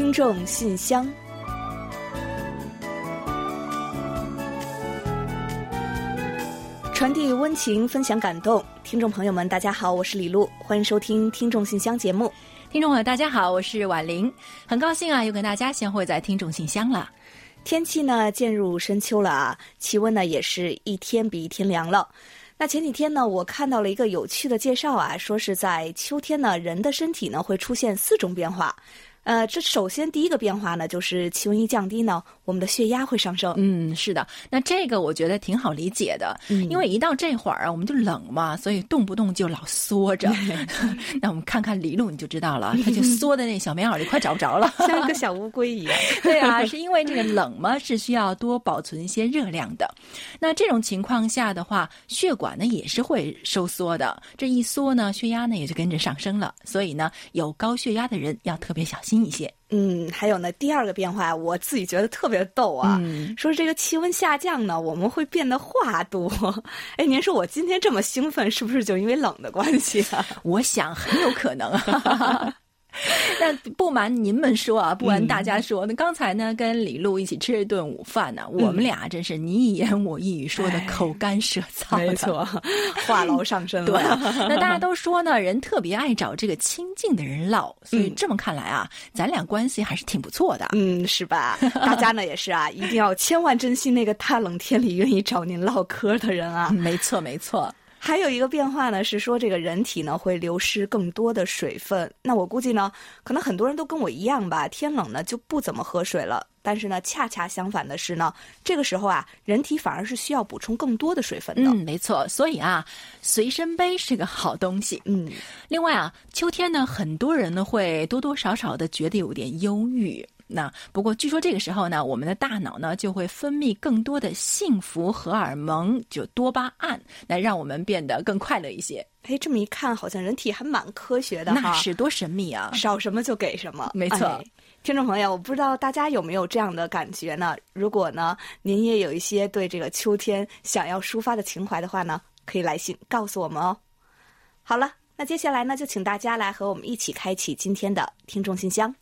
听众信箱，传递温情，分享感动。听众朋友们，大家好，我是李璐，欢迎收听听众信箱节目。听众朋友，大家好，我是婉玲，很高兴啊，又跟大家相会在听众信箱了。天气呢渐入深秋了啊，气温呢也是一天比一天凉了。那前几天呢，我看到了一个有趣的介绍啊，说是在秋天呢，人的身体呢会出现四种变化。呃，这首先第一个变化呢，就是气温一降低呢，我们的血压会上升。嗯，是的，那这个我觉得挺好理解的，因为一到这会儿啊，我们就冷嘛，所以动不动就老缩着。那我们看看李璐你就知道了，他就缩的那小棉袄里，快找不着了，像一个 小乌龟一样。对啊，是因为这个冷嘛，是需要多保存一些热量的。那这种情况下的话，血管呢也是会收缩的，这一缩呢，血压呢也就跟着上升了。所以呢，有高血压的人要特别小心。新一些，嗯，还有呢，第二个变化，我自己觉得特别逗啊，说这个气温下降呢，我们会变得话多。哎，您说我今天这么兴奋，是不是就因为冷的关系啊？我想很有可能。那不瞒您们说啊，不瞒大家说，那刚才呢跟李璐一起吃了一顿午饭呢，我们俩真是你一言我一语，说的口干舌燥，没错，话痨上身了。对，那大家都说呢，人特别爱找这个亲近的人唠，所以这么看来啊，咱俩关系还是挺不错的，嗯，是吧？大家呢也是啊，一定要千万珍惜那个大冷天里愿意找您唠嗑的人啊。没错，没错。还有一个变化呢，是说这个人体呢会流失更多的水分。那我估计呢，可能很多人都跟我一样吧，天冷呢就不怎么喝水了。但是呢，恰恰相反的是呢，这个时候啊，人体反而是需要补充更多的水分的。嗯，没错。所以啊，随身杯是个好东西。嗯，另外啊，秋天呢，很多人呢会多多少少的觉得有点忧郁。那不过，据说这个时候呢，我们的大脑呢就会分泌更多的幸福荷尔蒙，就多巴胺，来让我们变得更快乐一些。哎，这么一看，好像人体还蛮科学的那是多神秘啊！少什么就给什么，没错。听众朋友，我不知道大家有没有这样的感觉呢？如果呢，您也有一些对这个秋天想要抒发的情怀的话呢，可以来信告诉我们哦。好了，那接下来呢，就请大家来和我们一起开启今天的听众信箱。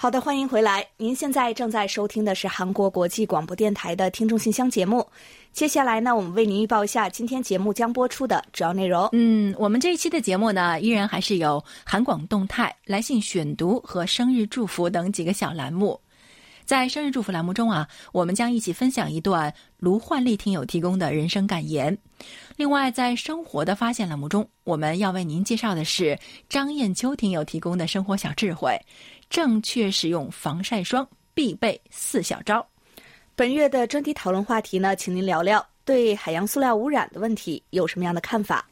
好的，欢迎回来。您现在正在收听的是韩国国际广播电台的听众信箱节目。接下来呢，我们为您预报一下今天节目将播出的主要内容。嗯，我们这一期的节目呢，依然还是有韩广动态、来信选读和生日祝福等几个小栏目。在生日祝福栏目中啊，我们将一起分享一段卢焕丽听友提供的人生感言。另外，在生活的发现栏目中，我们要为您介绍的是张艳秋听友提供的生活小智慧。正确使用防晒霜必备四小招。本月的专题讨论话题呢，请您聊聊对海洋塑料污染的问题有什么样的看法？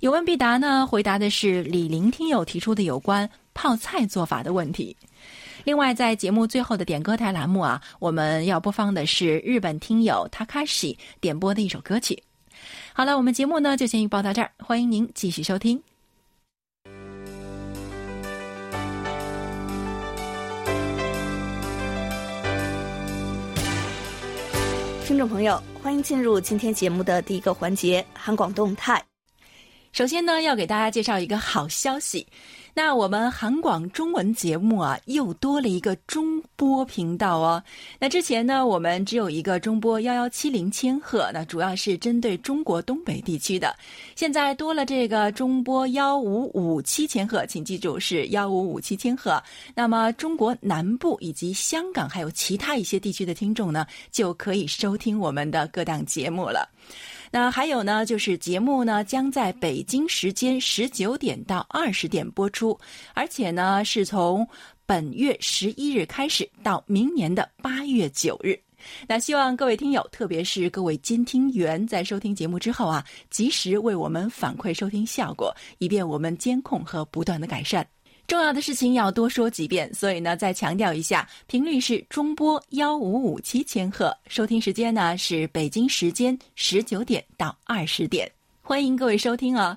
有问必答呢，回答的是李玲听友提出的有关泡菜做法的问题。另外，在节目最后的点歌台栏目啊，我们要播放的是日本听友 Takashi 点播的一首歌曲。好了，我们节目呢就先预报到这儿，欢迎您继续收听。听众朋友，欢迎进入今天节目的第一个环节——韩广动态。首先呢，要给大家介绍一个好消息。那我们韩广中文节目啊，又多了一个中波频道哦。那之前呢，我们只有一个中波幺幺七零千赫，那主要是针对中国东北地区的。现在多了这个中波幺五五七千赫，请记住是幺五五七千赫。那么中国南部以及香港还有其他一些地区的听众呢，就可以收听我们的各档节目了。那还有呢，就是节目呢将在北京时间十九点到二十点播出，而且呢是从本月十一日开始到明年的八月九日。那希望各位听友，特别是各位监听员，在收听节目之后啊，及时为我们反馈收听效果，以便我们监控和不断的改善。重要的事情要多说几遍，所以呢，再强调一下，频率是中波幺五五七千赫，收听时间呢是北京时间十九点到二十点，欢迎各位收听哦。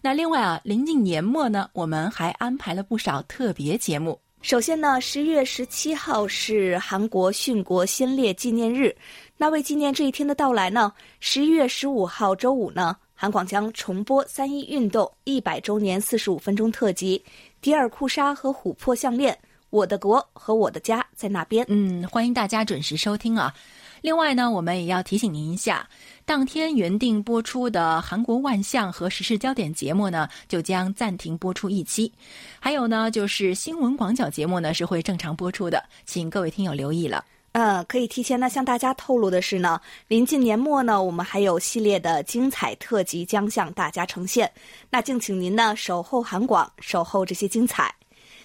那另外啊，临近年末呢，我们还安排了不少特别节目，首先呢，十月十七号是韩国殉国先烈纪念日。那为纪念这一天的到来呢，十一月十五号周五呢，韩广将重播三一运动一百周年四十五分钟特辑《迪尔库莎和琥珀项链》。我的国和我的家在那边。嗯，欢迎大家准时收听啊。另外呢，我们也要提醒您一下，当天原定播出的韩国万象和时事焦点节目呢，就将暂停播出一期。还有呢，就是新闻广角节目呢是会正常播出的，请各位听友留意了。呃，可以提前呢向大家透露的是呢，临近年末呢，我们还有系列的精彩特辑将向大家呈现。那敬请您呢守候韩广，守候这些精彩。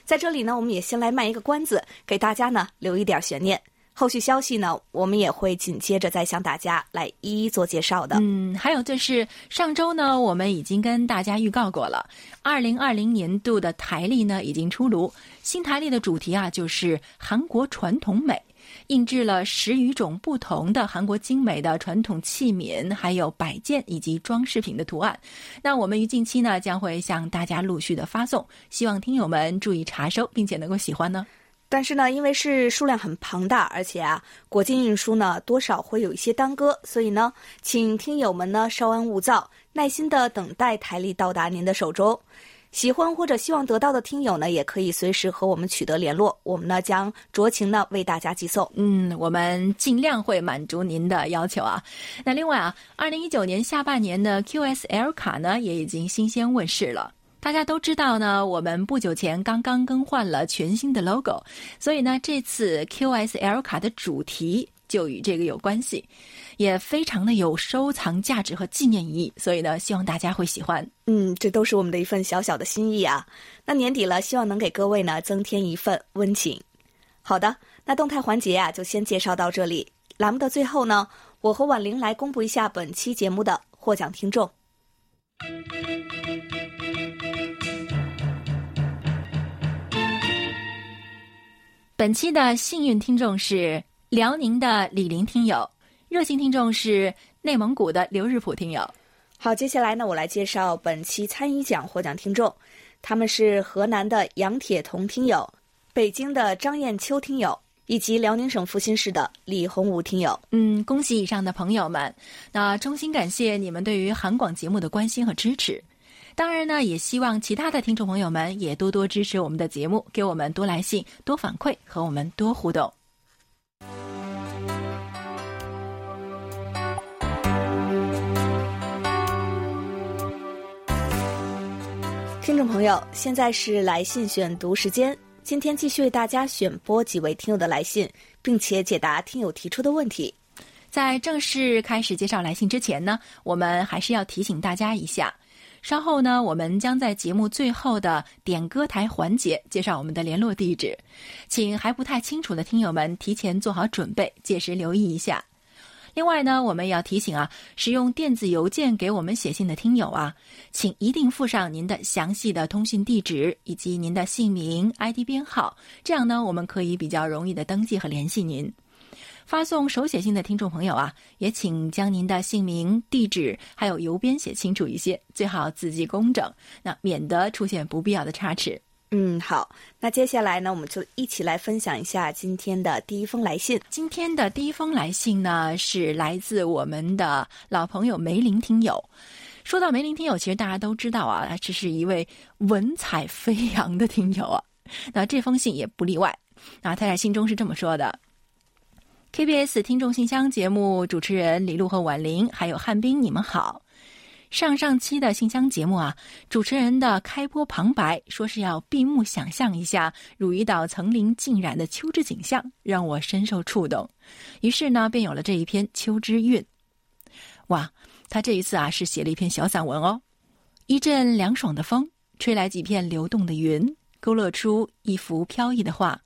在这里呢，我们也先来卖一个关子，给大家呢留一点悬念。后续消息呢，我们也会紧接着再向大家来一一做介绍的。嗯，还有就是上周呢，我们已经跟大家预告过了，二零二零年度的台历呢已经出炉，新台历的主题啊就是韩国传统美，印制了十余种不同的韩国精美的传统器皿，还有摆件以及装饰品的图案。那我们于近期呢将会向大家陆续的发送，希望听友们注意查收，并且能够喜欢呢。但是呢，因为是数量很庞大，而且啊，国际运输呢多少会有一些耽搁，所以呢，请听友们呢稍安勿躁，耐心的等待台历到达您的手中。喜欢或者希望得到的听友呢，也可以随时和我们取得联络，我们呢将酌情呢为大家寄送。嗯，我们尽量会满足您的要求啊。那另外啊，二零一九年下半年的 QSL 卡呢也已经新鲜问世了。大家都知道呢，我们不久前刚刚更换了全新的 logo，所以呢，这次 QSL 卡的主题就与这个有关系，也非常的有收藏价值和纪念意义，所以呢，希望大家会喜欢。嗯，这都是我们的一份小小的心意啊。那年底了，希望能给各位呢增添一份温情。好的，那动态环节啊，就先介绍到这里。栏目的最后呢，我和婉玲来公布一下本期节目的获奖听众。本期的幸运听众是辽宁的李林听友，热心听众是内蒙古的刘日普听友。好，接下来呢，我来介绍本期参与奖获奖听众，他们是河南的杨铁彤听友、北京的张艳秋听友以及辽宁省阜新市的李洪武听友。嗯，恭喜以上的朋友们，那衷心感谢你们对于韩广节目的关心和支持。当然呢，也希望其他的听众朋友们也多多支持我们的节目，给我们多来信、多反馈和我们多互动。听众朋友，现在是来信选读时间。今天继续为大家选播几位听友的来信，并且解答听友提出的问题。在正式开始介绍来信之前呢，我们还是要提醒大家一下。稍后呢，我们将在节目最后的点歌台环节介绍我们的联络地址，请还不太清楚的听友们提前做好准备，届时留意一下。另外呢，我们也要提醒啊，使用电子邮件给我们写信的听友啊，请一定附上您的详细的通讯地址以及您的姓名、ID 编号，这样呢，我们可以比较容易的登记和联系您。发送手写信的听众朋友啊，也请将您的姓名、地址还有邮编写清楚一些，最好字迹工整，那免得出现不必要的差池。嗯，好，那接下来呢，我们就一起来分享一下今天的第一封来信。今天的第一封来信呢，是来自我们的老朋友梅林听友。说到梅林听友，其实大家都知道啊，这是一位文采飞扬的听友啊。那这封信也不例外。那他在信中是这么说的。KBS 听众信箱节目主持人李璐和婉玲，还有汉斌，你们好。上上期的信箱节目啊，主持人的开播旁白说是要闭目想象一下汝矣岛层林尽染的秋之景象，让我深受触动。于是呢，便有了这一篇《秋之韵》。哇，他这一次啊，是写了一篇小散文哦。一阵凉爽的风，吹来几片流动的云，勾勒出一幅飘逸的画。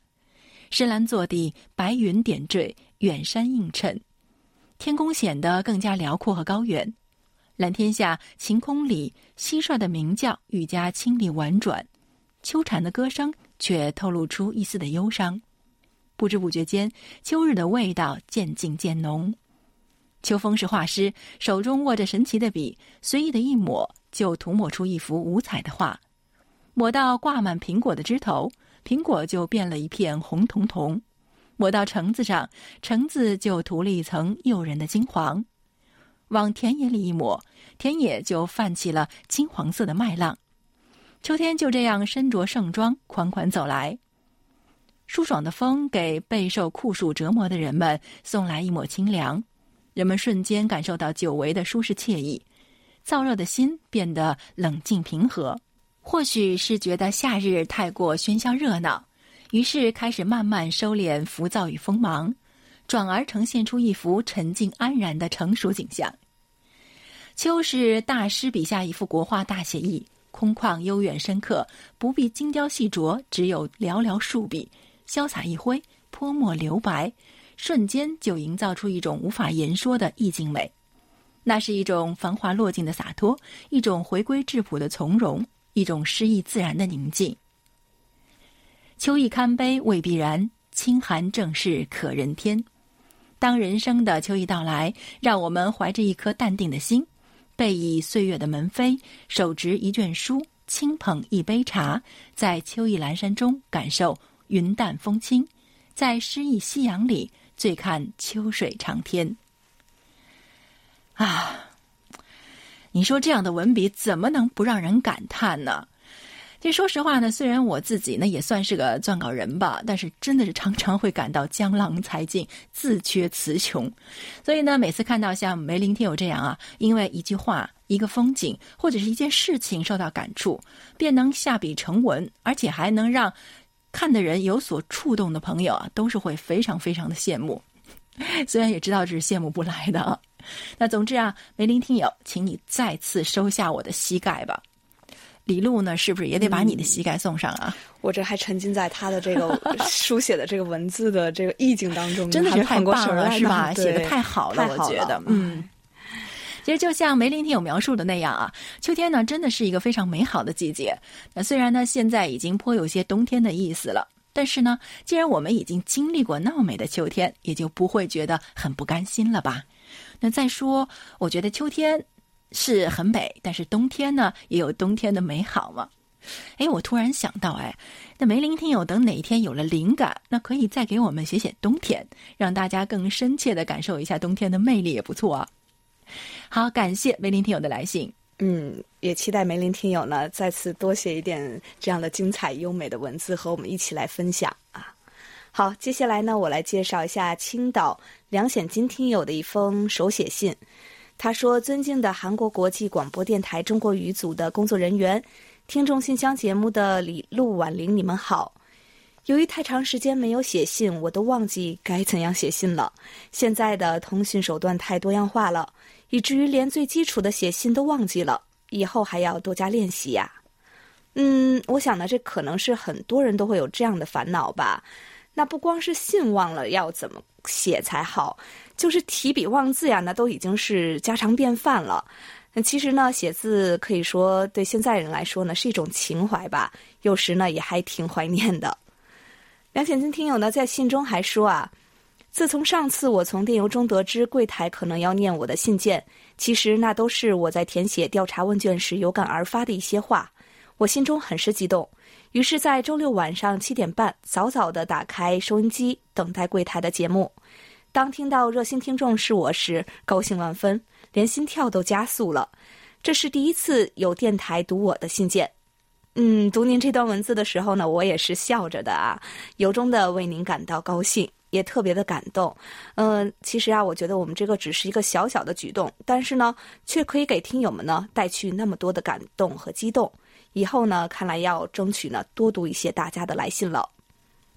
深蓝坐地，白云点缀。远山映衬，天空显得更加辽阔和高远。蓝天下，晴空里，蟋蟀的鸣叫愈加清丽婉转，秋蝉的歌声却透露出一丝的忧伤。不知不觉间，秋日的味道渐进渐浓。秋风是画师，手中握着神奇的笔，随意的一抹，就涂抹出一幅五彩的画。抹到挂满苹果的枝头，苹果就变了一片红彤彤；抹到橙子上，橙子就涂了一层诱人的金黄；往田野里一抹，田野就泛起了金黄色的麦浪。秋天就这样身着盛装，款款走来。舒爽的风给备受酷暑折磨的人们送来一抹清凉，人们瞬间感受到久违的舒适惬意，燥热的心变得冷静平和。或许是觉得夏日太过喧嚣热闹，于是开始慢慢收敛浮躁与锋芒，转而呈现出一幅沉静安然的成熟景象。秋是大师笔下一幅国画大写意，空旷悠远深刻，不必精雕细琢，只有寥寥数笔。潇洒一挥，泼墨留白，瞬间就营造出一种无法言说的意境美。那是一种繁华落尽的洒脱，一种回归质朴的从容，一种诗意自然的宁静。秋意堪悲未必然，清寒正是可人天。当人生的秋意到来，让我们怀着一颗淡定的心，背倚岁月的门扉，手执一卷书，轻捧一杯茶，在秋意阑珊中感受。云淡风轻，在诗意夕阳里醉看秋水长天。啊，你说这样的文笔怎么能不让人感叹呢？其实说实话呢，虽然我自己呢也算是个撰稿人吧，但是真的是常常会感到江郎才尽，自缺词穷。所以呢，每次看到像梅林听友这样啊，因为一句话、一个风景或者是一件事情受到感触，便能下笔成文，而且还能让。看的人有所触动的朋友啊，都是会非常非常的羡慕，虽然也知道这是羡慕不来的啊。那总之啊，梅林听友，请你再次收下我的膝盖吧。李璐呢，是不是也得把你的膝盖送上啊？我这还沉浸在他的这个 书写的这个文字的这个意境当中，真的是太棒了，是吧？写的太好了，我觉得，嗯。其实就像梅林听友描述的那样啊，秋天呢真的是一个非常美好的季节。那虽然呢现在已经颇有些冬天的意思了，但是呢，既然我们已经经历过那么美的秋天，也就不会觉得很不甘心了吧？那再说，我觉得秋天是很美，但是冬天呢也有冬天的美好嘛。哎，我突然想到，哎，那梅林听友等哪一天有了灵感，那可以再给我们写写冬天，让大家更深切的感受一下冬天的魅力，也不错啊。好，感谢梅林听友的来信。嗯，也期待梅林听友呢再次多写一点这样的精彩优美的文字和我们一起来分享啊。好，接下来呢，我来介绍一下青岛梁显金听友的一封手写信。他说：“尊敬的韩国国际广播电台中国语组的工作人员，听众信箱节目的李陆婉玲，你们好。由于太长时间没有写信，我都忘记该怎样写信了。现在的通讯手段太多样化了。”以至于连最基础的写信都忘记了，以后还要多加练习呀。嗯，我想呢，这可能是很多人都会有这样的烦恼吧。那不光是信忘了要怎么写才好，就是提笔忘字呀，那都已经是家常便饭了。那其实呢，写字可以说对现在人来说呢是一种情怀吧，有时呢也还挺怀念的。梁显金听友呢在信中还说啊。自从上次我从电邮中得知柜台可能要念我的信件，其实那都是我在填写调查问卷时有感而发的一些话，我心中很是激动。于是，在周六晚上七点半，早早地打开收音机，等待柜台的节目。当听到热心听众是我时，高兴万分，连心跳都加速了。这是第一次有电台读我的信件。嗯，读您这段文字的时候呢，我也是笑着的啊，由衷的为您感到高兴。也特别的感动，嗯，其实啊，我觉得我们这个只是一个小小的举动，但是呢，却可以给听友们呢带去那么多的感动和激动。以后呢，看来要争取呢多读一些大家的来信了。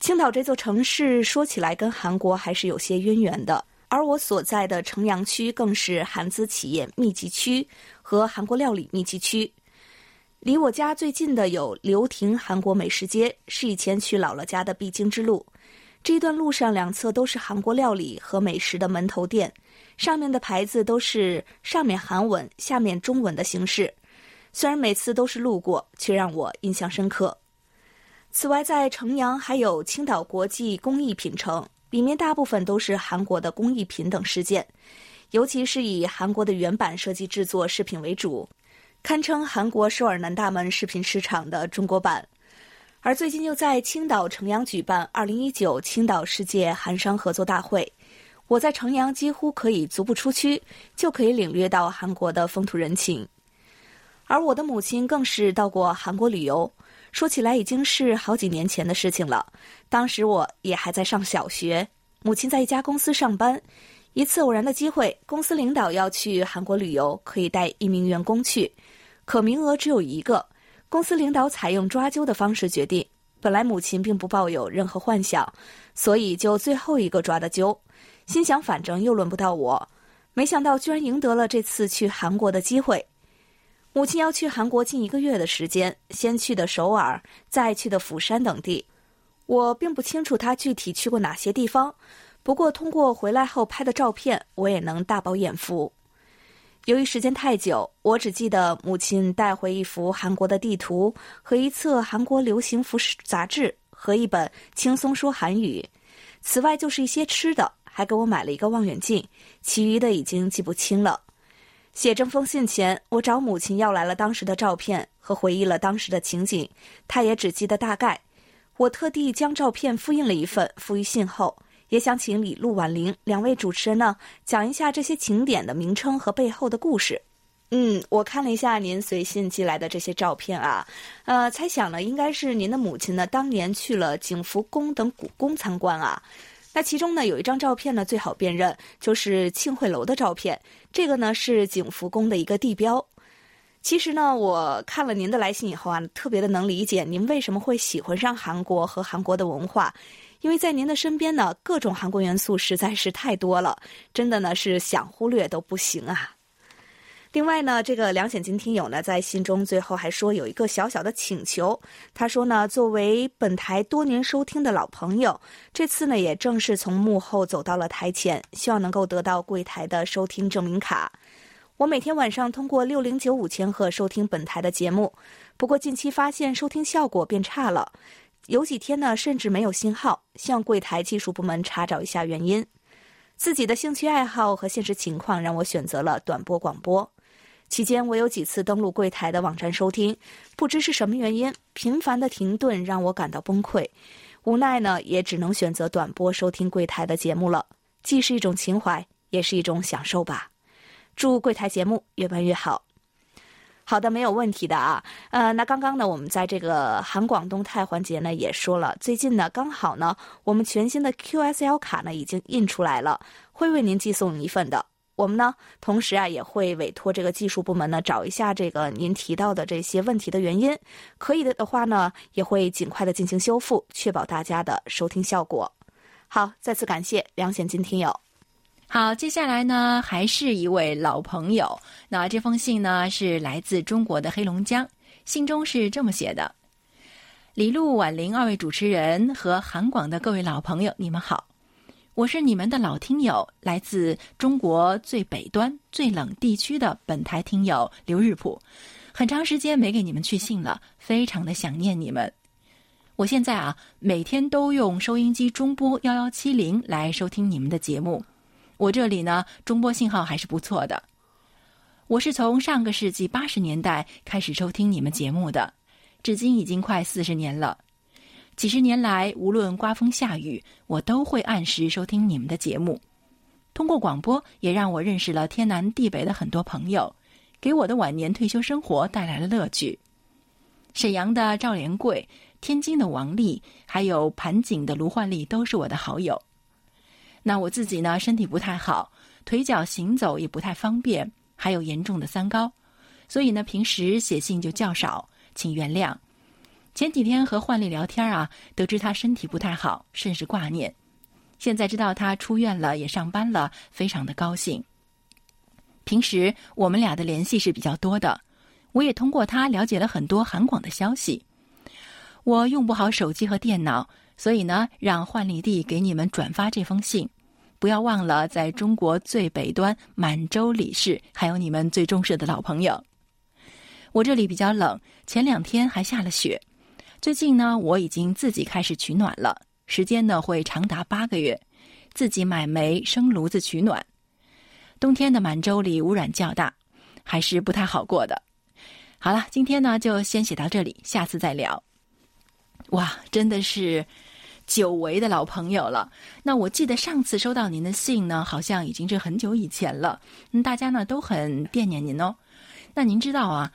青岛这座城市说起来跟韩国还是有些渊源的，而我所在的城阳区更是韩资企业密集区和韩国料理密集区。离我家最近的有刘亭韩国美食街，是以前去姥姥家的必经之路。这一段路上两侧都是韩国料理和美食的门头店，上面的牌子都是上面韩文、下面中文的形式。虽然每次都是路过，却让我印象深刻。此外，在城阳还有青岛国际工艺品城，里面大部分都是韩国的工艺品等饰件，尤其是以韩国的原版设计制作饰品为主，堪称韩国首尔南大门饰品市场的中国版。而最近又在青岛城阳举办二零一九青岛世界韩商合作大会，我在城阳几乎可以足不出区就可以领略到韩国的风土人情。而我的母亲更是到过韩国旅游，说起来已经是好几年前的事情了。当时我也还在上小学，母亲在一家公司上班。一次偶然的机会，公司领导要去韩国旅游，可以带一名员工去，可名额只有一个。公司领导采用抓阄的方式决定。本来母亲并不抱有任何幻想，所以就最后一个抓的阄，心想反正又轮不到我。没想到居然赢得了这次去韩国的机会。母亲要去韩国近一个月的时间，先去的首尔，再去的釜山等地。我并不清楚她具体去过哪些地方。不过，通过回来后拍的照片，我也能大饱眼福。由于时间太久，我只记得母亲带回一幅韩国的地图和一册韩国流行服饰杂志和一本《轻松说韩语》，此外就是一些吃的，还给我买了一个望远镜。其余的已经记不清了。写这封信前，我找母亲要来了当时的照片和回忆了当时的情景，她也只记得大概。我特地将照片复印了一份，附于信后。也想请李璐、婉玲两位主持人呢，讲一下这些景点的名称和背后的故事。嗯，我看了一下您随信寄来的这些照片啊，呃，猜想呢，应该是您的母亲呢当年去了景福宫等古宫参观啊。那其中呢有一张照片呢最好辨认，就是庆会楼的照片。这个呢是景福宫的一个地标。其实呢，我看了您的来信以后啊，特别的能理解您为什么会喜欢上韩国和韩国的文化。因为在您的身边呢，各种韩国元素实在是太多了，真的呢是想忽略都不行啊。另外呢，这个梁显金听友呢在信中最后还说有一个小小的请求，他说呢，作为本台多年收听的老朋友，这次呢也正式从幕后走到了台前，希望能够得到柜台的收听证明卡。我每天晚上通过六零九五千赫收听本台的节目，不过近期发现收听效果变差了。有几天呢，甚至没有信号，向柜台技术部门查找一下原因。自己的兴趣爱好和现实情况让我选择了短波广播。期间，我有几次登录柜台的网站收听，不知是什么原因，频繁的停顿让我感到崩溃。无奈呢，也只能选择短波收听柜台的节目了，既是一种情怀，也是一种享受吧。祝柜台节目越办越好。好的，没有问题的啊。呃，那刚刚呢，我们在这个韩广东泰环节呢也说了，最近呢刚好呢，我们全新的 QSL 卡呢已经印出来了，会为您寄送一份的。我们呢，同时啊也会委托这个技术部门呢找一下这个您提到的这些问题的原因，可以的的话呢，也会尽快的进行修复，确保大家的收听效果。好，再次感谢梁显金听友。好，接下来呢，还是一位老朋友。那这封信呢，是来自中国的黑龙江。信中是这么写的：“李璐、婉玲二位主持人和韩广的各位老朋友，你们好，我是你们的老听友，来自中国最北端、最冷地区的本台听友刘日普。很长时间没给你们去信了，非常的想念你们。我现在啊，每天都用收音机中波幺幺七零来收听你们的节目。”我这里呢，中波信号还是不错的。我是从上个世纪八十年代开始收听你们节目的，至今已经快四十年了。几十年来，无论刮风下雨，我都会按时收听你们的节目。通过广播，也让我认识了天南地北的很多朋友，给我的晚年退休生活带来了乐趣。沈阳的赵连贵、天津的王丽，还有盘锦的卢焕丽，都是我的好友。那我自己呢，身体不太好，腿脚行走也不太方便，还有严重的三高，所以呢，平时写信就较少，请原谅。前几天和焕丽聊天啊，得知他身体不太好，甚是挂念。现在知道他出院了，也上班了，非常的高兴。平时我们俩的联系是比较多的，我也通过他了解了很多韩广的消息。我用不好手机和电脑。所以呢，让焕丽弟给你们转发这封信，不要忘了在中国最北端满洲里市，还有你们最忠实的老朋友。我这里比较冷，前两天还下了雪。最近呢，我已经自己开始取暖了，时间呢会长达八个月，自己买煤生炉子取暖。冬天的满洲里污染较大，还是不太好过的。好了，今天呢就先写到这里，下次再聊。哇，真的是久违的老朋友了。那我记得上次收到您的信呢，好像已经是很久以前了。嗯，大家呢都很惦念您哦。那您知道啊，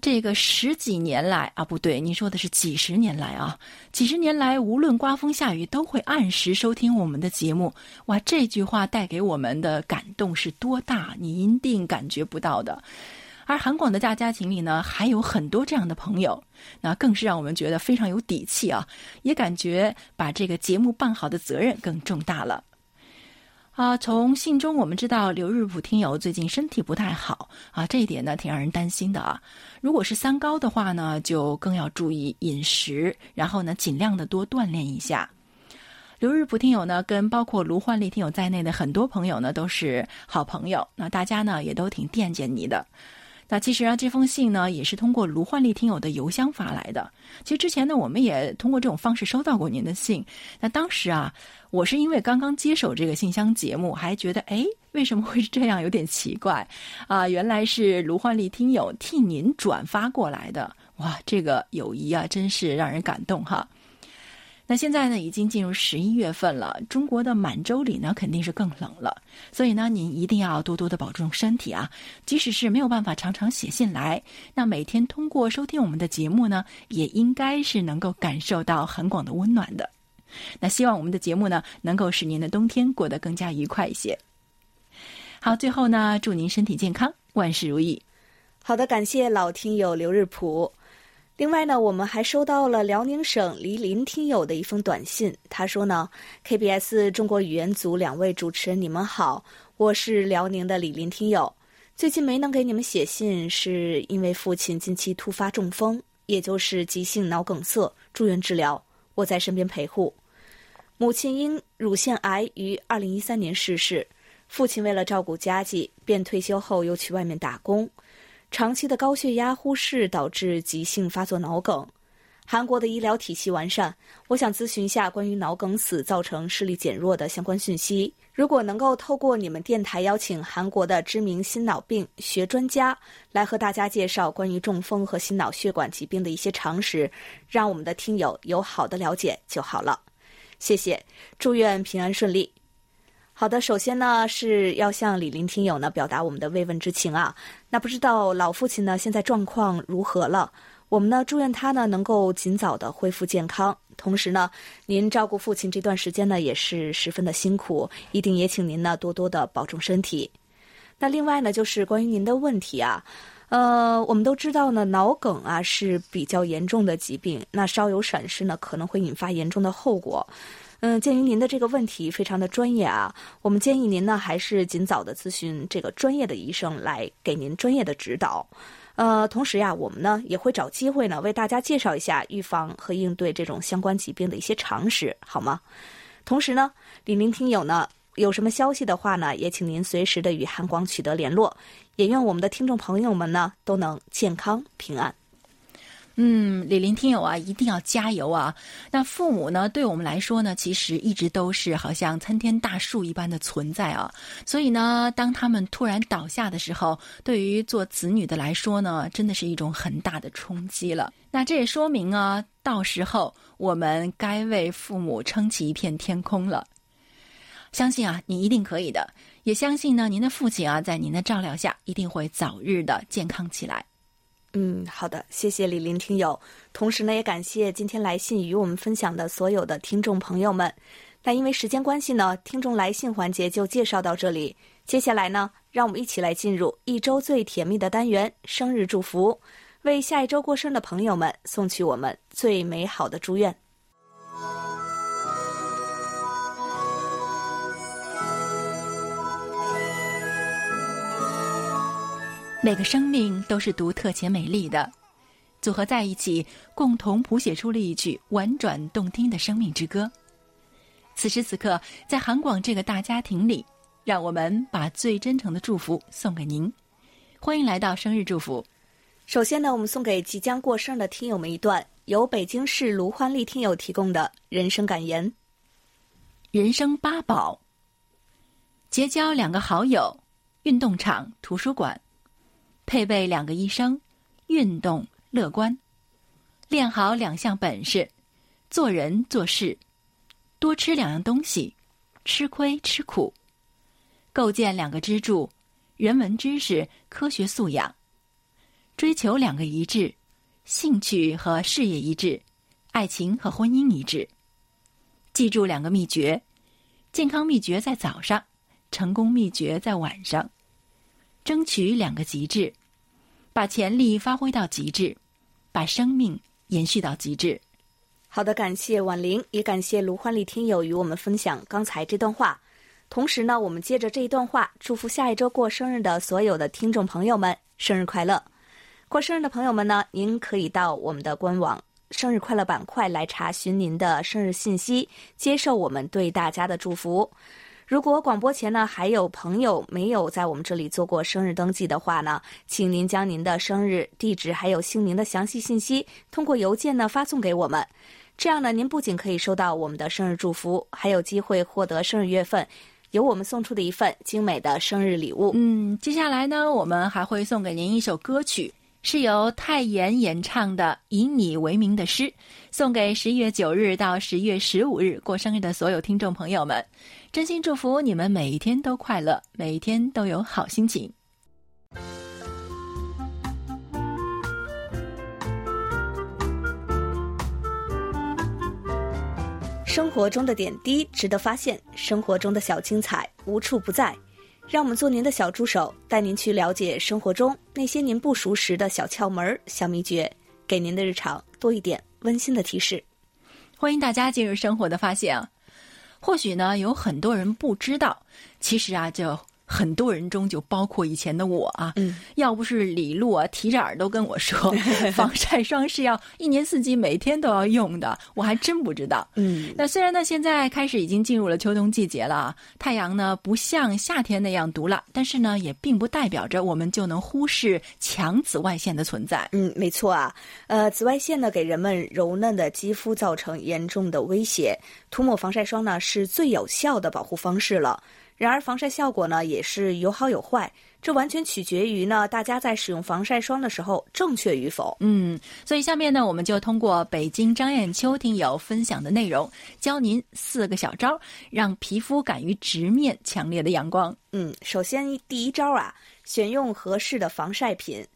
这个十几年来啊，不对，您说的是几十年来啊，几十年来无论刮风下雨都会按时收听我们的节目。哇，这句话带给我们的感动是多大，你一定感觉不到的。而韩广的大家庭里呢，还有很多这样的朋友，那更是让我们觉得非常有底气啊，也感觉把这个节目办好的责任更重大了。啊，从信中我们知道刘日普听友最近身体不太好啊，这一点呢挺让人担心的啊。如果是三高的话呢，就更要注意饮食，然后呢尽量的多锻炼一下。刘日普听友呢，跟包括卢焕丽听友在内的很多朋友呢都是好朋友，那大家呢也都挺惦记你的。那其实啊，这封信呢也是通过卢焕丽听友的邮箱发来的。其实之前呢，我们也通过这种方式收到过您的信。那当时啊，我是因为刚刚接手这个信箱节目，还觉得哎，为什么会是这样，有点奇怪 啊。原来是卢焕丽听友替您转发过来的。哇，这个友谊啊，真是让人感动哈。那现在呢，已经进入十一月份了，中国的满洲里呢肯定是更冷了，所以呢，您一定要多多的保重身体啊！即使是没有办法常常写信来，那每天通过收听我们的节目呢，也应该是能够感受到很广的温暖的。那希望我们的节目呢，能够使您的冬天过得更加愉快一些。好，最后呢，祝您身体健康，万事如意。好的，感谢老听友刘日普。另外呢，我们还收到了辽宁省黎林听友的一封短信。他说呢：“KBS 中国语言组两位主持人，你们好，我是辽宁的李林听友。最近没能给你们写信，是因为父亲近期突发中风，也就是急性脑梗塞，住院治疗，我在身边陪护。母亲因乳腺癌于二零一三年逝世，父亲为了照顾家计，便退休后又去外面打工。”长期的高血压忽视导致急性发作脑梗。韩国的医疗体系完善，我想咨询一下关于脑梗死造成视力减弱的相关讯息。如果能够透过你们电台邀请韩国的知名心脑病学专家来和大家介绍关于中风和心脑血管疾病的一些常识，让我们的听友有好的了解就好了。谢谢，祝愿平安顺利。好的，首先呢是要向李林听友呢表达我们的慰问之情啊。那不知道老父亲呢现在状况如何了？我们呢祝愿他呢能够尽早的恢复健康。同时呢，您照顾父亲这段时间呢也是十分的辛苦，一定也请您呢多多的保重身体。那另外呢就是关于您的问题啊，呃，我们都知道呢脑梗啊是比较严重的疾病，那稍有闪失呢可能会引发严重的后果。嗯，鉴于您的这个问题非常的专业啊，我们建议您呢还是尽早的咨询这个专业的医生来给您专业的指导。呃，同时呀，我们呢也会找机会呢为大家介绍一下预防和应对这种相关疾病的一些常识，好吗？同时呢，李明听友呢有什么消息的话呢，也请您随时的与韩广取得联络。也愿我们的听众朋友们呢都能健康平安。嗯，李林听友啊，一定要加油啊！那父母呢，对我们来说呢，其实一直都是好像参天大树一般的存在啊。所以呢，当他们突然倒下的时候，对于做子女的来说呢，真的是一种很大的冲击了。那这也说明啊，到时候我们该为父母撑起一片天空了。相信啊，你一定可以的。也相信呢，您的父亲啊，在您的照料下，一定会早日的健康起来。嗯，好的，谢谢李林听友。同时呢，也感谢今天来信与我们分享的所有的听众朋友们。那因为时间关系呢，听众来信环节就介绍到这里。接下来呢，让我们一起来进入一周最甜蜜的单元——生日祝福，为下一周过生的朋友们送去我们最美好的祝愿。每个生命都是独特且美丽的，组合在一起，共同谱写出了一曲婉转动听的生命之歌。此时此刻，在韩广这个大家庭里，让我们把最真诚的祝福送给您。欢迎来到生日祝福。首先呢，我们送给即将过生日的听友们一段由北京市卢欢丽听友提供的人生感言：人生八宝，结交两个好友，运动场、图书馆。配备两个医生，运动乐观，练好两项本事，做人做事，多吃两样东西，吃亏吃苦。构建两个支柱：人文知识、科学素养。追求两个一致：兴趣和事业一致，爱情和婚姻一致。记住两个秘诀：健康秘诀在早上，成功秘诀在晚上。争取两个极致，把潜力发挥到极致，把生命延续到极致。好的，感谢婉玲，也感谢卢欢丽听友与我们分享刚才这段话。同时呢，我们接着这一段话，祝福下一周过生日的所有的听众朋友们生日快乐。过生日的朋友们呢，您可以到我们的官网“生日快乐”板块来查询您的生日信息，接受我们对大家的祝福。如果广播前呢还有朋友没有在我们这里做过生日登记的话呢，请您将您的生日地址还有姓名的详细信息通过邮件呢发送给我们。这样呢，您不仅可以收到我们的生日祝福，还有机会获得生日月份由我们送出的一份精美的生日礼物。嗯，接下来呢，我们还会送给您一首歌曲。是由泰妍演唱的《以你为名的诗》，送给十一月九日到十一月十五日过生日的所有听众朋友们，真心祝福你们每一天都快乐，每一天都有好心情。生活中的点滴值得发现，生活中的小精彩无处不在。让我们做您的小助手，带您去了解生活中那些您不熟识的小窍门、小秘诀，给您的日常多一点温馨的提示。欢迎大家进入生活的发现！或许呢，有很多人不知道，其实啊，就。很多人中就包括以前的我啊，嗯，要不是李璐啊提着耳朵跟我说，防晒霜是要一年四季每天都要用的，我还真不知道。嗯，那虽然呢，现在开始已经进入了秋冬季节了，太阳呢不像夏天那样毒辣，但是呢，也并不代表着我们就能忽视强紫外线的存在。嗯，没错啊，呃，紫外线呢给人们柔嫩的肌肤造成严重的威胁，涂抹防晒霜呢是最有效的保护方式了。然而，防晒效果呢也是有好有坏，这完全取决于呢大家在使用防晒霜的时候正确与否。嗯，所以下面呢，我们就通过北京张艳秋听友分享的内容，教您四个小招，让皮肤敢于直面强烈的阳光。嗯，首先第一招啊，选用合适的防晒品。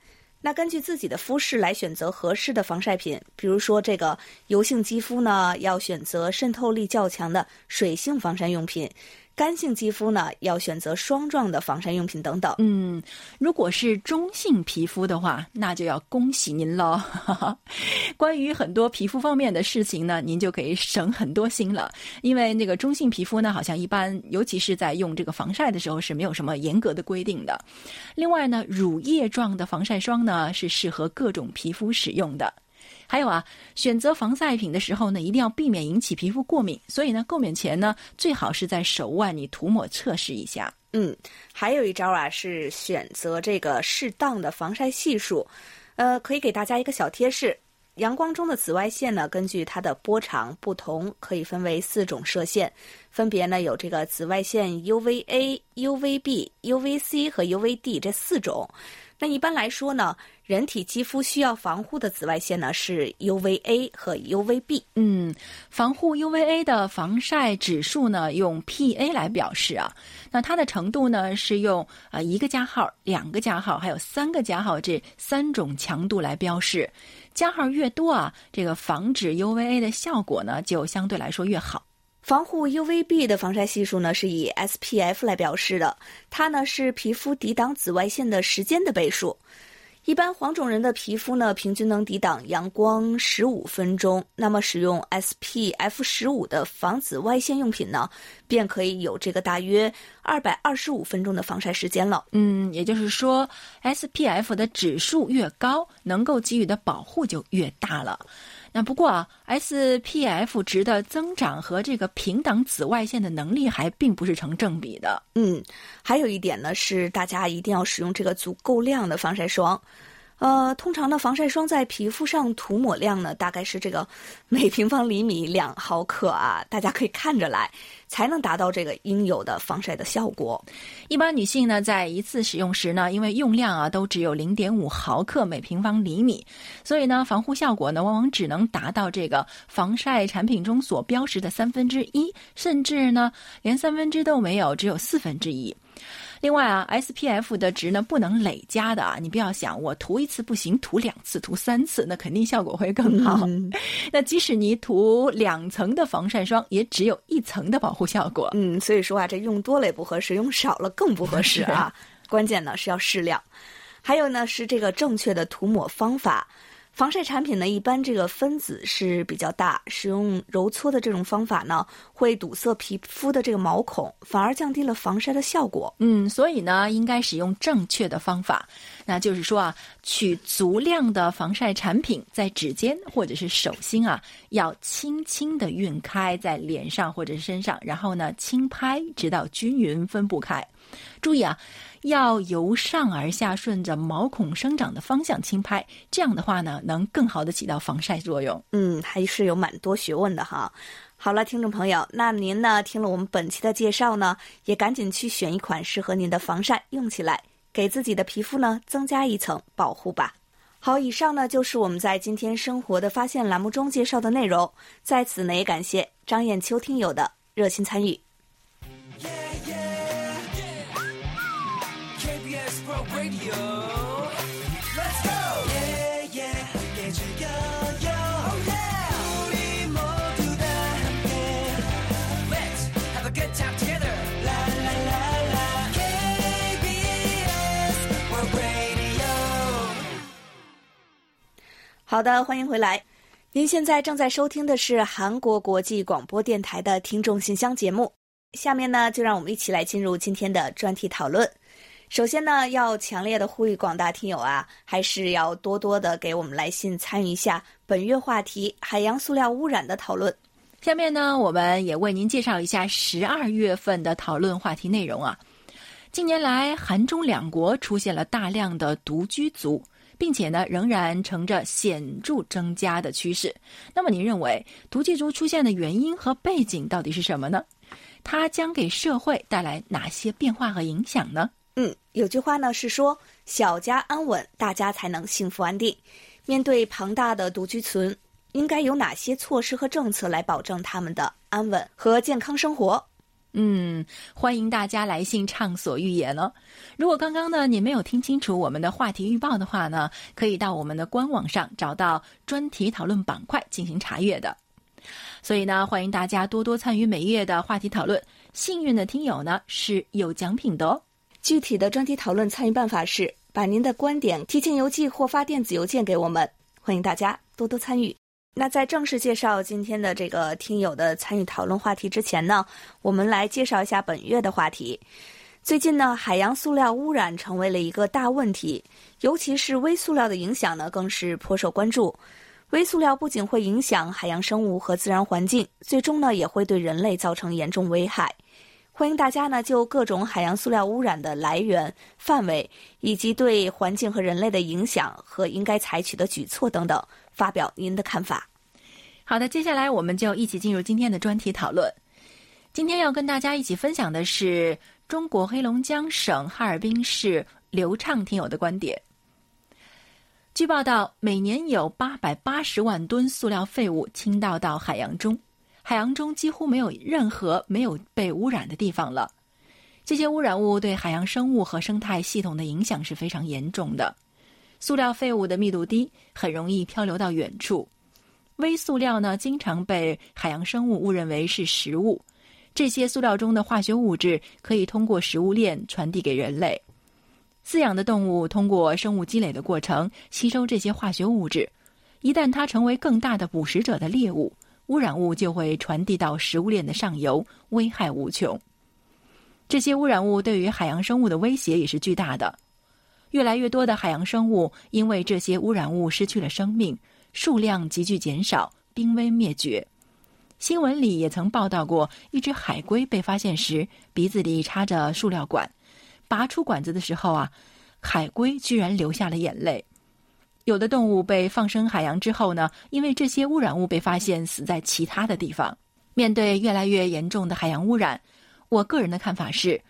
那根据自己的肤质来选择合适的防晒品，比如说这个油性肌肤呢，要选择渗透力较强的水性防晒用品。干性肌肤呢，要选择霜状的防晒用品等等。嗯，如果是中性皮肤的话，那就要恭喜您喽。关于很多皮肤方面的事情呢，您就可以省很多心了。因为那个中性皮肤呢，好像一般，尤其是在用这个防晒的时候是没有什么严格的规定的。另外呢，乳液状的防晒霜呢，是适合各种皮肤使用的。还有啊，选择防晒品的时候呢，一定要避免引起皮肤过敏。所以呢，购买前呢，最好是在手腕你涂抹测试一下。嗯，还有一招啊，是选择这个适当的防晒系数。呃，可以给大家一个小贴士：阳光中的紫外线呢，根据它的波长不同，可以分为四种射线，分别呢有这个紫外线 UVA、UVB、UVC 和 UVD 这四种。那一般来说呢，人体肌肤需要防护的紫外线呢是 UVA 和 UVB。嗯，防护 UVA 的防晒指数呢用 PA 来表示啊。那它的程度呢是用啊一个加号、两个加号还有三个加号这三种强度来标示。加号越多啊，这个防止 UVA 的效果呢就相对来说越好。防护 UVB 的防晒系数呢是以 SPF 来表示的，它呢是皮肤抵挡紫外线的时间的倍数。一般黄种人的皮肤呢平均能抵挡阳光十五分钟，那么使用 SPF 十五的防紫外线用品呢，便可以有这个大约二百二十五分钟的防晒时间了。嗯，也就是说 SPF 的指数越高，能够给予的保护就越大了。那不过啊，SPF 值的增长和这个平挡紫外线的能力还并不是成正比的。嗯，还有一点呢是，大家一定要使用这个足够量的防晒霜。呃，通常呢，防晒霜在皮肤上涂抹量呢，大概是这个 每平方厘米两毫克啊，大家可以看着来，才能达到这个应有的防晒的效果。一般女性呢，在一次使用时呢，因为用量啊都只有零点五毫克每平方厘米，所以呢，防护效果呢，往往只能达到这个防晒产品中所标识的三分之一，甚至呢，连三分之都没有，只有四分之一。另外啊，SPF 的值呢不能累加的啊，你不要想我涂一次不行，涂两次、涂三次，那肯定效果会更好。那即使你涂两层的防晒霜，也只有一层的保护效果。嗯，所以说啊，这用多了也不合适，用少了更不合适啊。关键呢是要适量，还有呢是这个正确的涂抹方法。防晒产品呢，一般这个分子是比较大，使用揉搓的这种方法呢，会堵塞皮肤的这个毛孔，反而降低了防晒的效果。嗯，所以呢，应该使用正确的方法，那就是说啊，取足量的防晒产品在指尖或者是手心啊，要轻轻的晕开在脸上或者身上，然后呢，轻拍直到均匀分布开。注意啊。要由上而下，顺着毛孔生长的方向轻拍，这样的话呢，能更好的起到防晒作用。嗯，还是有蛮多学问的哈。好了，听众朋友，那您呢听了我们本期的介绍呢，也赶紧去选一款适合您的防晒用起来，给自己的皮肤呢增加一层保护吧。好，以上呢就是我们在今天生活的发现栏目中介绍的内容。在此呢，也感谢张艳秋听友的热心参与。好的，欢迎回来。您现在正在收听的是韩国国际广播电台的听众信箱节目。下面呢，就让我们一起来进入今天的专题讨论。首先呢，要强烈的呼吁广大听友啊，还是要多多的给我们来信参与一下本月话题海洋塑料污染的讨论。下面呢，我们也为您介绍一下十二月份的讨论话题内容啊。近年来，韩中两国出现了大量的独居族。并且呢，仍然呈着显著增加的趋势。那么，您认为毒寄族出现的原因和背景到底是什么呢？它将给社会带来哪些变化和影响呢？嗯，有句话呢是说“小家安稳，大家才能幸福安定”。面对庞大的独居群，应该有哪些措施和政策来保证他们的安稳和健康生活？嗯，欢迎大家来信畅所欲言了。如果刚刚呢你没有听清楚我们的话题预报的话呢，可以到我们的官网上找到专题讨论板块进行查阅的。所以呢，欢迎大家多多参与每月的话题讨论。幸运的听友呢是有奖品的哦。具体的专题讨论参与办法是把您的观点提前邮寄或发电子邮件给我们。欢迎大家多多参与。那在正式介绍今天的这个听友的参与讨论话题之前呢，我们来介绍一下本月的话题。最近呢，海洋塑料污染成为了一个大问题，尤其是微塑料的影响呢，更是颇受关注。微塑料不仅会影响海洋生物和自然环境，最终呢，也会对人类造成严重危害。欢迎大家呢，就各种海洋塑料污染的来源、范围，以及对环境和人类的影响和应该采取的举措等等。发表您的看法。好的，接下来我们就一起进入今天的专题讨论。今天要跟大家一起分享的是中国黑龙江省哈尔滨市刘畅听友的观点。据报道，每年有八百八十万吨塑料废物倾倒到海洋中，海洋中几乎没有任何没有被污染的地方了。这些污染物对海洋生物和生态系统的影响是非常严重的。塑料废物的密度低，很容易漂流到远处。微塑料呢，经常被海洋生物误认为是食物。这些塑料中的化学物质可以通过食物链传递给人类。饲养的动物通过生物积累的过程吸收这些化学物质。一旦它成为更大的捕食者的猎物，污染物就会传递到食物链的上游，危害无穷。这些污染物对于海洋生物的威胁也是巨大的。越来越多的海洋生物因为这些污染物失去了生命，数量急剧减少，濒危灭绝。新闻里也曾报道过，一只海龟被发现时鼻子里插着塑料管，拔出管子的时候啊，海龟居然流下了眼泪。有的动物被放生海洋之后呢，因为这些污染物被发现死在其他的地方。面对越来越严重的海洋污染，我个人的看法是：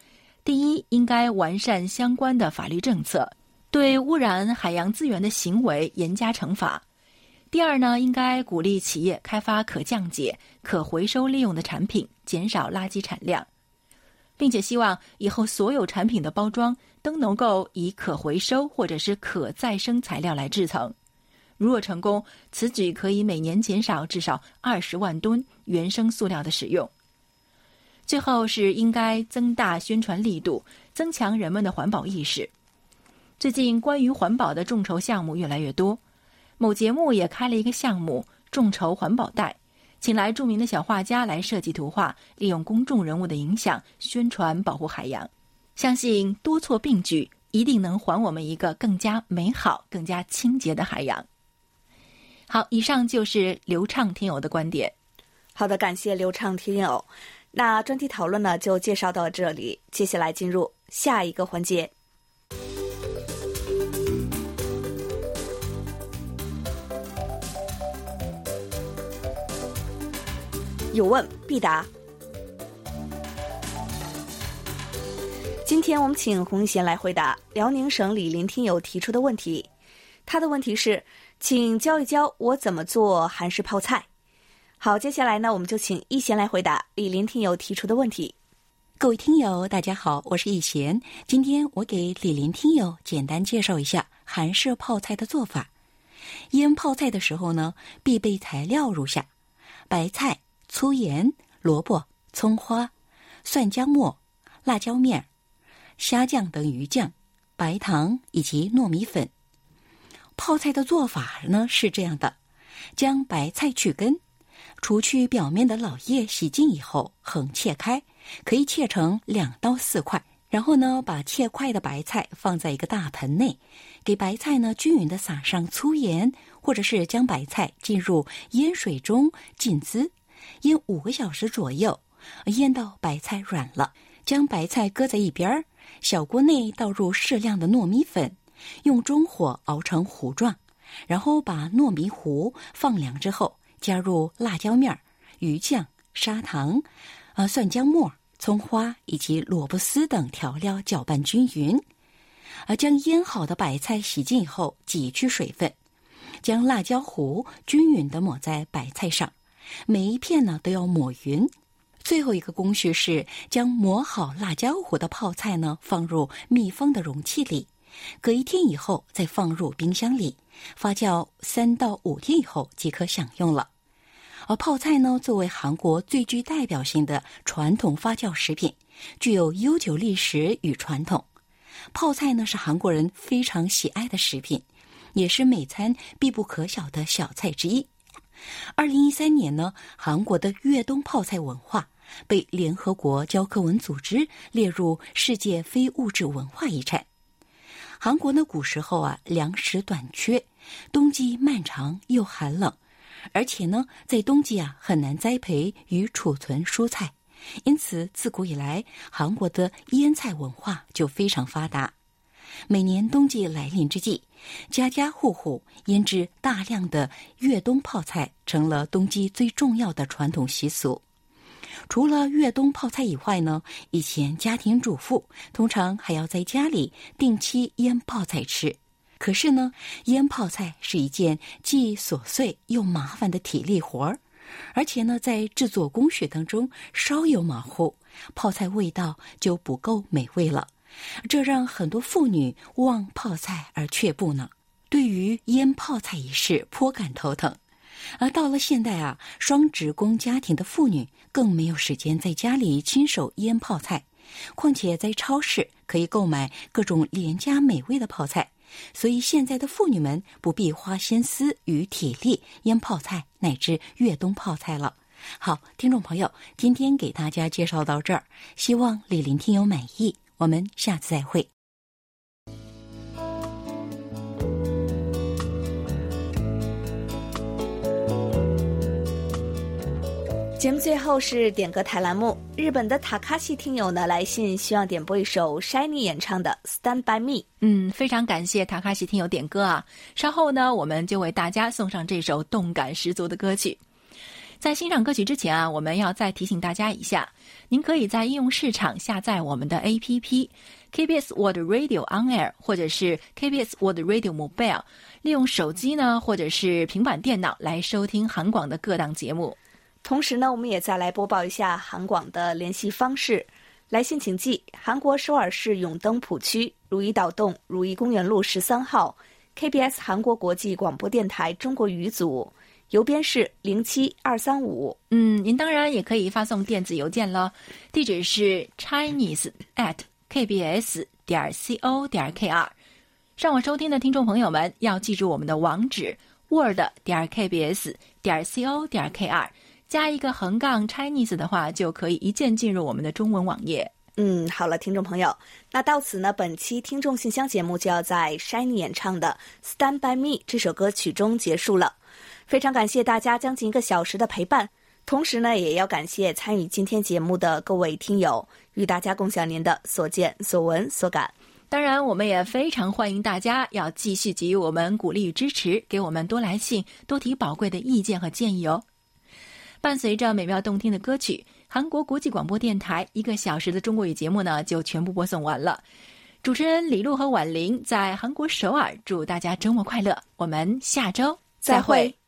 第一，应该完善相关的法律政策，对污染海洋资源的行为严加惩罚；第二呢，应该鼓励企业开发可降解、可回收利用的产品，减少垃圾产量，并且希望以后所有产品的包装都能够以可回收或者是可再生材料来制成。如果成功，此举可以每年减少至少二十万吨原生塑料的使用。最后是应该增大宣传力度，增强人们的环保意识。最近关于环保的众筹项目越来越多，某节目也开了一个项目——众筹环保袋，请来著名的小画家来设计图画，利用公众人物的影响宣传保护海洋。相信多措并举，一定能还我们一个更加美好、更加清洁的海洋。好，以上就是流畅听友的观点。好的，感谢流畅听友。那专题讨论呢，就介绍到这里。接下来进入下一个环节，有问必答。今天我们请洪贤来回答辽宁省李林听友提出的问题。他的问题是。请教一教我怎么做韩式泡菜。好，接下来呢，我们就请一贤来回答李林听友提出的问题。各位听友，大家好，我是易贤。今天我给李林听友简单介绍一下韩式泡菜的做法。腌泡菜的时候呢，必备材料如下：白菜、粗盐、萝卜、葱花、蒜姜末、辣椒面、虾酱等鱼酱、白糖以及糯米粉。泡菜的做法呢是这样的：将白菜去根，除去表面的老叶，洗净以后横切开，可以切成两到四块。然后呢，把切块的白菜放在一个大盆内，给白菜呢均匀的撒上粗盐，或者是将白菜浸入腌水中浸渍，腌五个小时左右，腌到白菜软了，将白菜搁在一边儿，小锅内倒入适量的糯米粉。用中火熬成糊状，然后把糯米糊放凉之后，加入辣椒面、鱼酱、砂糖、呃蒜姜末、葱花以及萝卜丝等调料搅拌均匀。而将腌好的白菜洗净以后，挤去水分，将辣椒糊均匀的抹在白菜上，每一片呢都要抹匀。最后一个工序是将磨好辣椒糊的泡菜呢放入密封的容器里。隔一天以后再放入冰箱里发酵三到五天以后即可享用了。而泡菜呢，作为韩国最具代表性的传统发酵食品，具有悠久历史与传统。泡菜呢是韩国人非常喜爱的食品，也是每餐必不可少的小菜之一。二零一三年呢，韩国的越冬泡菜文化被联合国教科文组织列入世界非物质文化遗产。韩国呢，古时候啊，粮食短缺，冬季漫长又寒冷，而且呢，在冬季啊，很难栽培与储存蔬菜，因此自古以来，韩国的腌菜文化就非常发达。每年冬季来临之际，家家户户腌制大量的越冬泡菜，成了冬季最重要的传统习俗。除了越冬泡菜以外呢，以前家庭主妇通常还要在家里定期腌泡菜吃。可是呢，腌泡菜是一件既琐碎又麻烦的体力活儿，而且呢，在制作工序当中稍有马虎，泡菜味道就不够美味了。这让很多妇女望泡菜而却步呢。对于腌泡菜一事，颇感头疼。而到了现代啊，双职工家庭的妇女更没有时间在家里亲手腌泡菜，况且在超市可以购买各种廉价美味的泡菜，所以现在的妇女们不必花心思与体力腌泡菜乃至越冬泡菜了。好，听众朋友，今天给大家介绍到这儿，希望李林听友满意，我们下次再会。节目最后是点歌台栏目，日本的塔卡西听友呢来信，希望点播一首 Shiny 演唱的《Stand by Me》。嗯，非常感谢塔卡西听友点歌啊！稍后呢，我们就为大家送上这首动感十足的歌曲。在欣赏歌曲之前啊，我们要再提醒大家一下，您可以在应用市场下载我们的 APP KBS World Radio On Air，或者是 KBS World Radio Mobile，利用手机呢或者是平板电脑来收听韩广的各档节目。同时呢，我们也再来播报一下韩广的联系方式。来信请寄韩国首尔市永登浦区如意岛洞如意公园路十三号 KBS 韩国国际广播电台中国语组，邮编是零七二三五。嗯，您当然也可以发送电子邮件了，地址是 chinese at kbs 点 co 点 kr。上网收听的听众朋友们要记住我们的网址 word 点 kbs 点 co 点 kr。加一个横杠 Chinese 的话，就可以一键进入我们的中文网页。嗯，好了，听众朋友，那到此呢，本期听众信箱节目就要在 Shiny 演唱的《Stand by Me》这首歌曲中结束了。非常感谢大家将近一个小时的陪伴，同时呢，也要感谢参与今天节目的各位听友，与大家共享您的所见所闻所感。当然，我们也非常欢迎大家要继续给予我们鼓励与支持，给我们多来信，多提宝贵的意见和建议哦。伴随着美妙动听的歌曲，韩国国际广播电台一个小时的中国语节目呢，就全部播送完了。主持人李璐和婉玲在韩国首尔，祝大家周末快乐。我们下周再会。